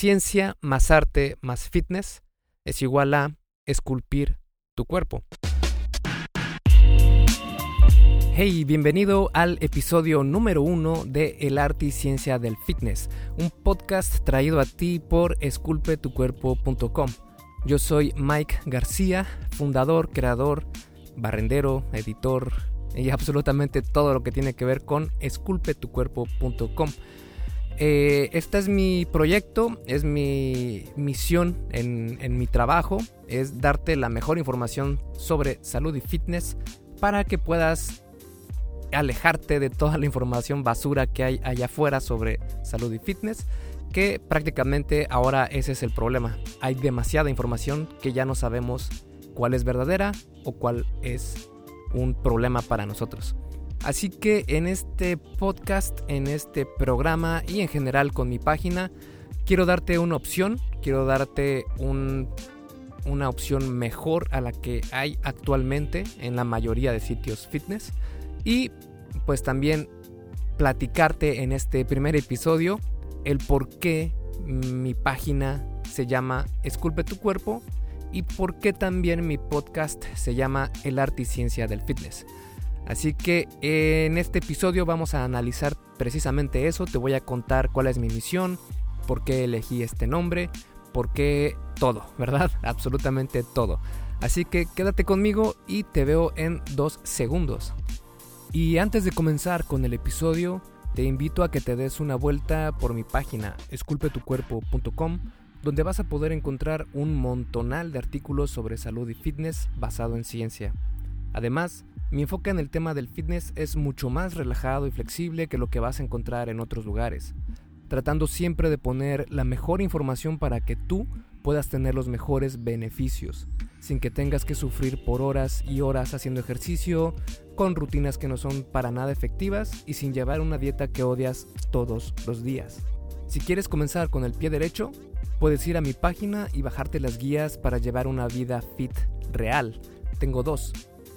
ciencia más arte más fitness es igual a esculpir tu cuerpo. Hey, bienvenido al episodio número uno de El arte y ciencia del fitness, un podcast traído a ti por esculpetucuerpo.com. Yo soy Mike García, fundador, creador, barrendero, editor y absolutamente todo lo que tiene que ver con esculpetucuerpo.com. Eh, este es mi proyecto, es mi misión en, en, mi trabajo, es darte la mejor información sobre salud y fitness para que puedas alejarte de toda la información basura que hay allá afuera sobre salud y fitness, que prácticamente ahora ese es el problema. Hay demasiada información que ya no sabemos cuál es verdadera o cuál es un problema para nosotros. Así que en este podcast, en este programa y en general con mi página, quiero darte una opción, quiero darte una opción mejor a la que hay actualmente en la mayoría de sitios fitness. Y pues también platicarte en este primer episodio el por qué mi página se llama Esculpe tu cuerpo y por qué también mi podcast se llama El arte y ciencia del fitness. Así que en este episodio vamos a analizar precisamente eso, te voy a contar cuál es mi misión, por qué elegí este nombre, por qué todo, ¿verdad? Absolutamente todo. Así que quédate conmigo y te veo en dos segundos. Y antes de comenzar con el episodio, te invito a que te des una vuelta por mi página esculpetucuerpo.com, donde vas a poder encontrar un montonal de artículos sobre salud y fitness basado en ciencia. Además, mi enfoque en el tema del fitness es mucho más relajado y flexible que lo que vas a encontrar en otros lugares, tratando siempre de poner la mejor información para que tú puedas tener los mejores beneficios, sin que tengas que sufrir por horas y horas haciendo ejercicio, con rutinas que no son para nada efectivas y sin llevar una dieta que odias todos los días. Si quieres comenzar con el pie derecho, puedes ir a mi página y bajarte las guías para llevar una vida fit real. Tengo dos,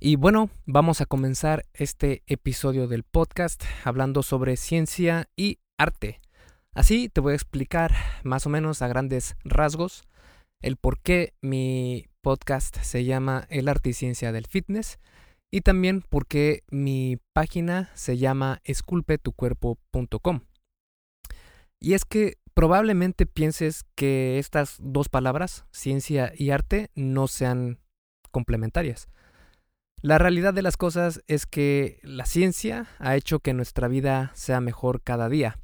Y bueno, vamos a comenzar este episodio del podcast hablando sobre ciencia y arte. Así te voy a explicar más o menos a grandes rasgos el por qué mi podcast se llama El arte y ciencia del fitness y también por qué mi página se llama esculpetucuerpo.com. Y es que probablemente pienses que estas dos palabras, ciencia y arte, no sean complementarias. La realidad de las cosas es que la ciencia ha hecho que nuestra vida sea mejor cada día.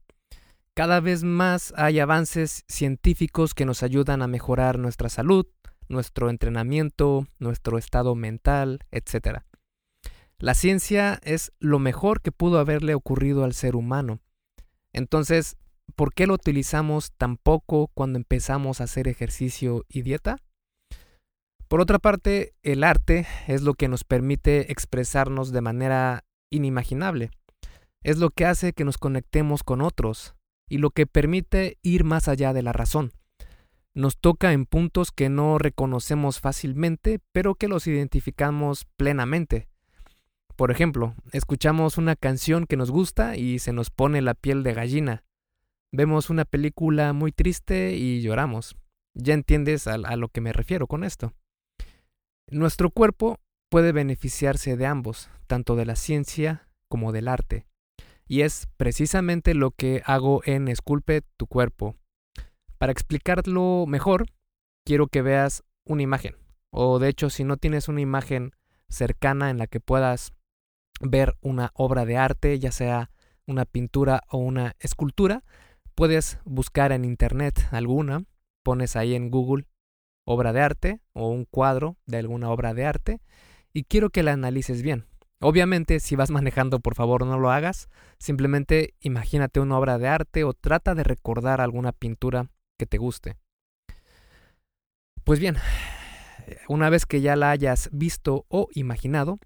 Cada vez más hay avances científicos que nos ayudan a mejorar nuestra salud, nuestro entrenamiento, nuestro estado mental, etc. La ciencia es lo mejor que pudo haberle ocurrido al ser humano. Entonces, ¿por qué lo utilizamos tan poco cuando empezamos a hacer ejercicio y dieta? Por otra parte, el arte es lo que nos permite expresarnos de manera inimaginable. Es lo que hace que nos conectemos con otros y lo que permite ir más allá de la razón. Nos toca en puntos que no reconocemos fácilmente, pero que los identificamos plenamente. Por ejemplo, escuchamos una canción que nos gusta y se nos pone la piel de gallina. Vemos una película muy triste y lloramos. Ya entiendes a, lo que me refiero con esto. Nuestro cuerpo puede beneficiarse de ambos, tanto de la ciencia como del arte. Y es precisamente lo que hago en Esculpe tu cuerpo. Para explicarlo mejor, quiero que veas una imagen. O de hecho, si no tienes una imagen cercana en la que puedas ver una obra de arte, ya sea una pintura o una escultura, puedes buscar en internet alguna, pones ahí en Google obra de arte o un cuadro de alguna obra de arte y quiero que la analices bien. Obviamente, si vas manejando, por favor no lo hagas. Simplemente imagínate una obra de arte o trata de recordar alguna pintura que te guste. Pues bien, una vez que ya la hayas visto o imaginado,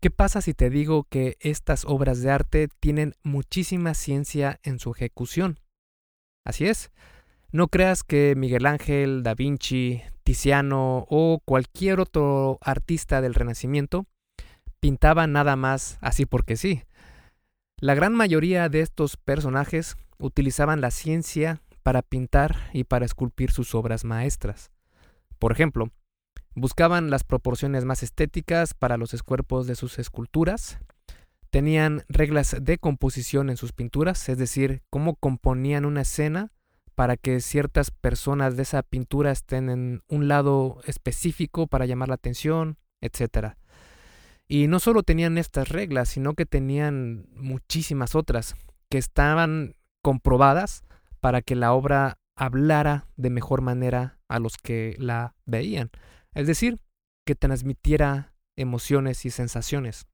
¿qué pasa si te digo que estas obras de arte tienen muchísima ciencia en su ejecución? Así es, no creas que Miguel Ángel, Da Vinci, Tiziano o cualquier otro artista del Renacimiento pintaba nada más así porque sí. La gran mayoría de estos personajes utilizaban la ciencia para pintar y para esculpir sus obras maestras. Por ejemplo, buscaban las proporciones más estéticas para los cuerpos de sus esculturas, tenían reglas de composición en sus pinturas, es decir, cómo componían una escena para que ciertas personas de esa pintura estén en un lado específico para llamar la atención, etc. Y no solo tenían estas reglas, sino que tenían muchísimas otras que estaban comprobadas para que la obra hablara de mejor manera a los que la veían. Es decir, que transmitiera emociones y sensaciones.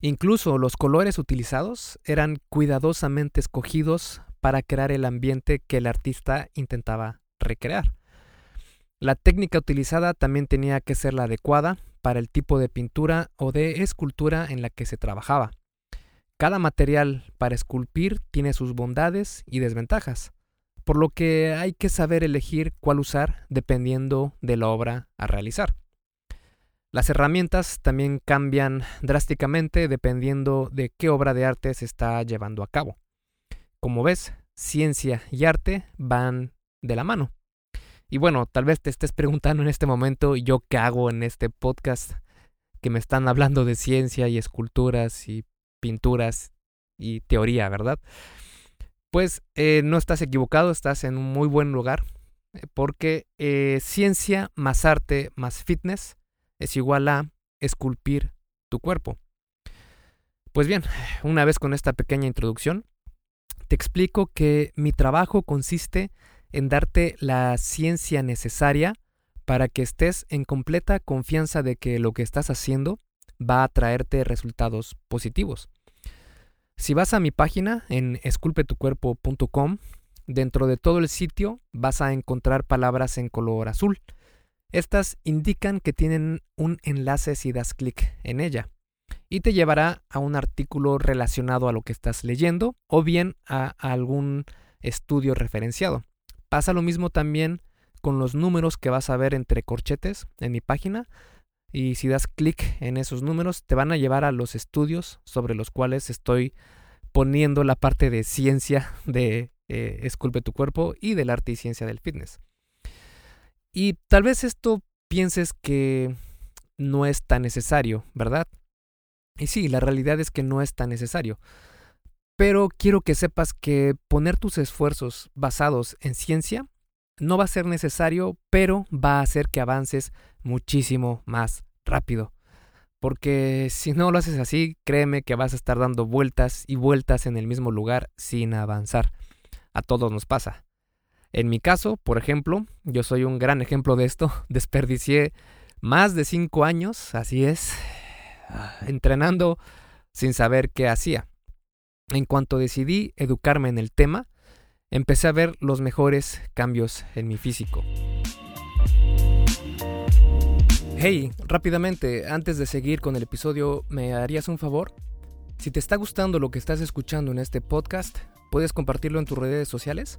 Incluso los colores utilizados eran cuidadosamente escogidos para crear el ambiente que el artista intentaba recrear. La técnica utilizada también tenía que ser la adecuada para el tipo de pintura o de escultura en la que se trabajaba. Cada material para esculpir tiene sus bondades y desventajas por lo que hay que saber elegir cuál usar dependiendo de la obra a realizar. Las herramientas también cambian drásticamente dependiendo de qué obra de arte se está llevando a cabo. Como ves, ciencia y arte van de la mano. Y bueno, tal vez te estés preguntando en este momento yo qué hago en este podcast que me están hablando de ciencia y esculturas y pinturas y teoría, ¿verdad? pues eh, no estás equivocado, estás en un muy buen lugar, eh, porque eh, ciencia más arte más fitness es igual a esculpir tu cuerpo. Pues bien, una vez con esta pequeña introducción, te explico que mi trabajo consiste en darte la ciencia necesaria para que estés en completa confianza de que lo que estás haciendo va a traerte resultados positivos. Si vas a mi página en esculpetucuerpo.com, dentro de todo el sitio vas a encontrar palabras en color azul. Estas indican que tienen un enlace si das clic en ella y te llevará a un artículo relacionado a lo que estás leyendo o bien a algún estudio referenciado. Pasa lo mismo también con los números que vas a ver entre corchetes en mi página y si das clic en esos números te van a llevar a los estudios sobre los cuales estoy poniendo la parte de ciencia de eh, Esculpe tu cuerpo y del arte y ciencia del fitness. Y tal vez esto pienses que no es tan necesario, ¿verdad? Y sí, la realidad es que no es tan necesario. Pero quiero que sepas que poner tus esfuerzos basados en ciencia no va a ser necesario, pero va a hacer que avances muchísimo más rápido. Porque si no lo haces así, créeme que vas a estar dando vueltas y vueltas en el mismo lugar sin avanzar. A todos nos pasa. En mi caso, por ejemplo, yo soy un gran ejemplo de esto. Desperdicié más de cinco años, así es, entrenando sin saber qué hacía. En cuanto decidí educarme en el tema, empecé a ver los mejores cambios en mi físico. Hey, rápidamente, antes de seguir con el episodio, ¿me harías un favor? Si te está gustando lo que estás escuchando en este podcast, ¿puedes compartirlo en tus redes sociales?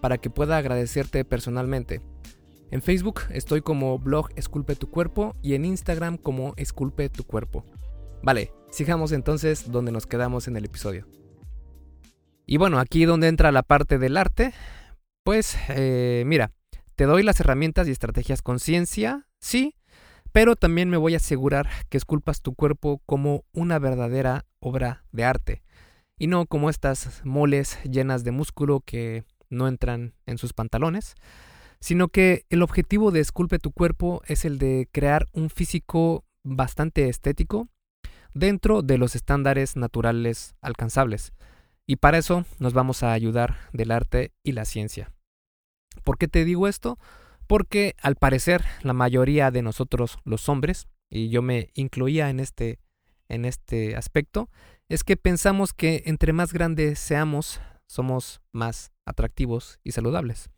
para que pueda agradecerte personalmente. En Facebook estoy como blog Esculpe tu cuerpo y en Instagram como Esculpe tu cuerpo. Vale, sigamos entonces donde nos quedamos en el episodio. Y bueno, aquí donde entra la parte del arte, pues eh, mira, te doy las herramientas y estrategias con ciencia, sí, pero también me voy a asegurar que esculpas tu cuerpo como una verdadera obra de arte y no como estas moles llenas de músculo que no entran en sus pantalones, sino que el objetivo de Esculpe tu cuerpo es el de crear un físico bastante estético dentro de los estándares naturales alcanzables. Y para eso nos vamos a ayudar del arte y la ciencia. ¿Por qué te digo esto? Porque al parecer la mayoría de nosotros los hombres, y yo me incluía en este, en este aspecto, es que pensamos que entre más grandes seamos, somos más atractivos y saludables.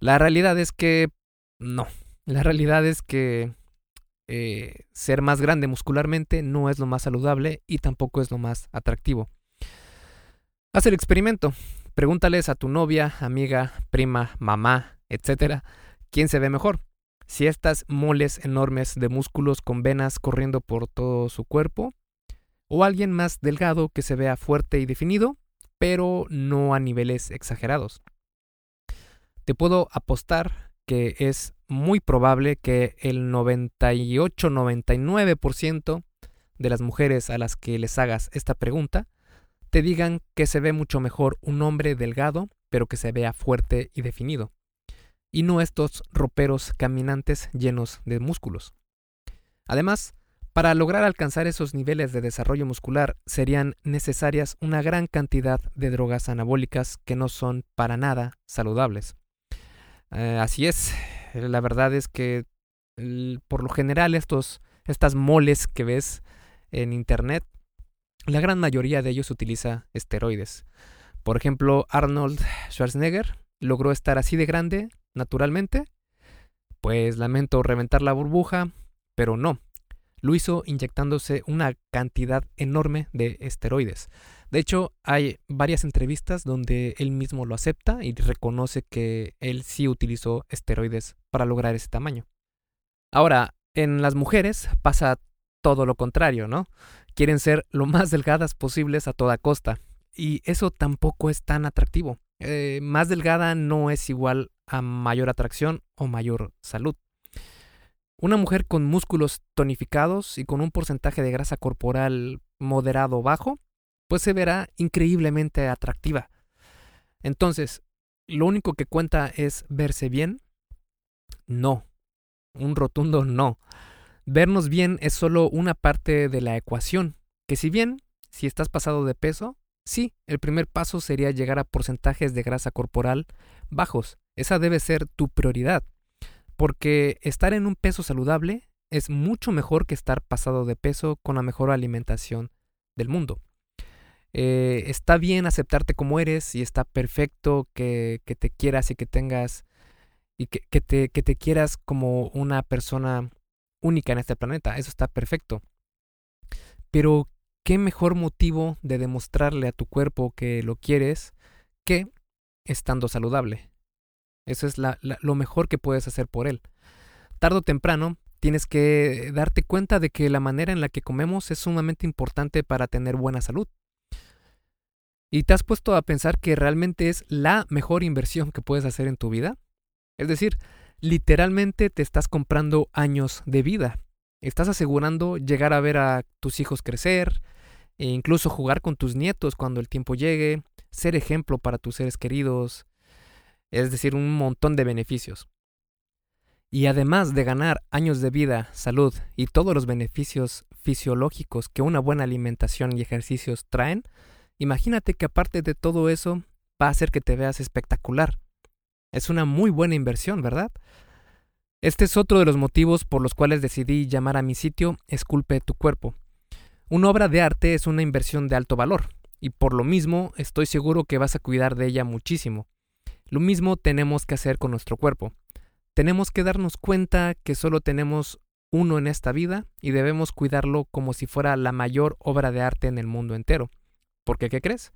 La realidad es que no. La realidad es que eh, ser más grande muscularmente no es lo más saludable y tampoco es lo más atractivo. Haz el experimento. Pregúntales a tu novia, amiga, prima, mamá, etcétera, quién se ve mejor. Si estas moles enormes de músculos con venas corriendo por todo su cuerpo, o alguien más delgado que se vea fuerte y definido, pero no a niveles exagerados. Te puedo apostar que es muy probable que el 98-99% de las mujeres a las que les hagas esta pregunta te digan que se ve mucho mejor un hombre delgado, pero que se vea fuerte y definido, y no estos roperos caminantes llenos de músculos. Además, para lograr alcanzar esos niveles de desarrollo muscular serían necesarias una gran cantidad de drogas anabólicas que no son para nada saludables. Eh, así es, la verdad es que por lo general estos, estas moles que ves en internet, la gran mayoría de ellos utiliza esteroides. Por ejemplo, Arnold Schwarzenegger logró estar así de grande naturalmente. Pues lamento reventar la burbuja, pero no, lo hizo inyectándose una cantidad enorme de esteroides. De hecho, hay varias entrevistas donde él mismo lo acepta y reconoce que él sí utilizó esteroides para lograr ese tamaño. Ahora, en las mujeres pasa todo lo contrario, ¿no? Quieren ser lo más delgadas posibles a toda costa. Y eso tampoco es tan atractivo. Eh, más delgada no es igual a mayor atracción o mayor salud. Una mujer con músculos tonificados y con un porcentaje de grasa corporal moderado bajo, pues se verá increíblemente atractiva. Entonces, ¿lo único que cuenta es verse bien? No. Un rotundo no. Vernos bien es solo una parte de la ecuación, que si bien, si estás pasado de peso, sí, el primer paso sería llegar a porcentajes de grasa corporal bajos. Esa debe ser tu prioridad. Porque estar en un peso saludable es mucho mejor que estar pasado de peso con la mejor alimentación del mundo. Eh, está bien aceptarte como eres y está perfecto que, te quieras y que tengas y que, te, que te quieras como una persona única en este planeta. Eso está perfecto. Pero, ¿qué mejor motivo de demostrarle a tu cuerpo que lo quieres que estando saludable? Eso es lo mejor que puedes hacer por él. Tardo o temprano, tienes que darte cuenta de que la manera en la que comemos es sumamente importante para tener buena salud. ¿Y te has puesto a pensar que realmente es la mejor inversión que puedes hacer en tu vida? Es decir, literalmente te estás comprando años de vida. Estás asegurando llegar a ver a tus hijos crecer, e incluso jugar con tus nietos cuando el tiempo llegue, ser ejemplo para tus seres queridos, es decir, un montón de beneficios. Y además de ganar años de vida, salud y todos los beneficios fisiológicos que una buena alimentación y ejercicios traen, imagínate que aparte de todo eso va a hacer que te veas espectacular. Es una muy buena inversión, ¿verdad? Este es otro de los motivos por los cuales decidí llamar a mi sitio Esculpe tu cuerpo. Una obra de arte es una inversión de alto valor, y por lo mismo estoy seguro que vas a cuidar de ella muchísimo. Lo mismo tenemos que hacer con nuestro cuerpo. Tenemos que darnos cuenta que solo tenemos uno en esta vida y debemos cuidarlo como si fuera la mayor obra de arte en el mundo entero. Porque, ¿qué crees?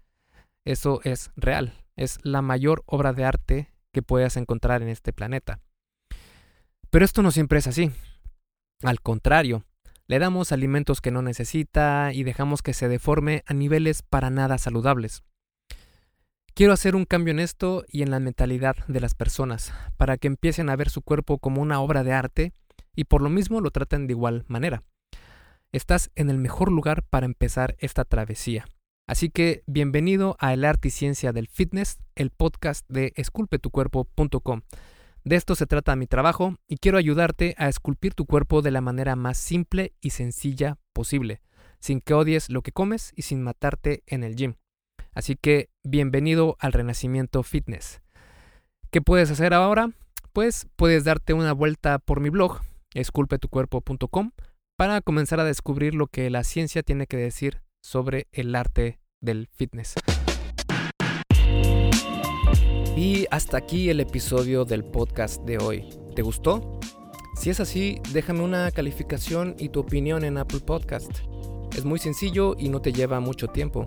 Eso es real. Es la mayor obra de arte que puedas encontrar en este planeta. Pero esto no siempre es así. Al contrario, le damos alimentos que no necesita y dejamos que se deforme a niveles para nada saludables. Quiero hacer un cambio en esto y en la mentalidad de las personas, para que empiecen a ver su cuerpo como una obra de arte y por lo mismo lo traten de igual manera. Estás en el mejor lugar para empezar esta travesía. Así que bienvenido a El Arte y Ciencia del Fitness, el podcast de esculpetucuerpo.com. De esto se trata mi trabajo y quiero ayudarte a esculpir tu cuerpo de la manera más simple y sencilla posible, sin que odies lo que comes y sin matarte en el gym. Así que bienvenido al Renacimiento Fitness. ¿Qué puedes hacer ahora? Pues puedes darte una vuelta por mi blog, esculpetucuerpo.com, para comenzar a descubrir lo que la ciencia tiene que decir sobre el arte del fitness. Y hasta aquí el episodio del podcast de hoy. ¿Te gustó? Si es así, déjame una calificación y tu opinión en Apple Podcast. Es muy sencillo y no te lleva mucho tiempo.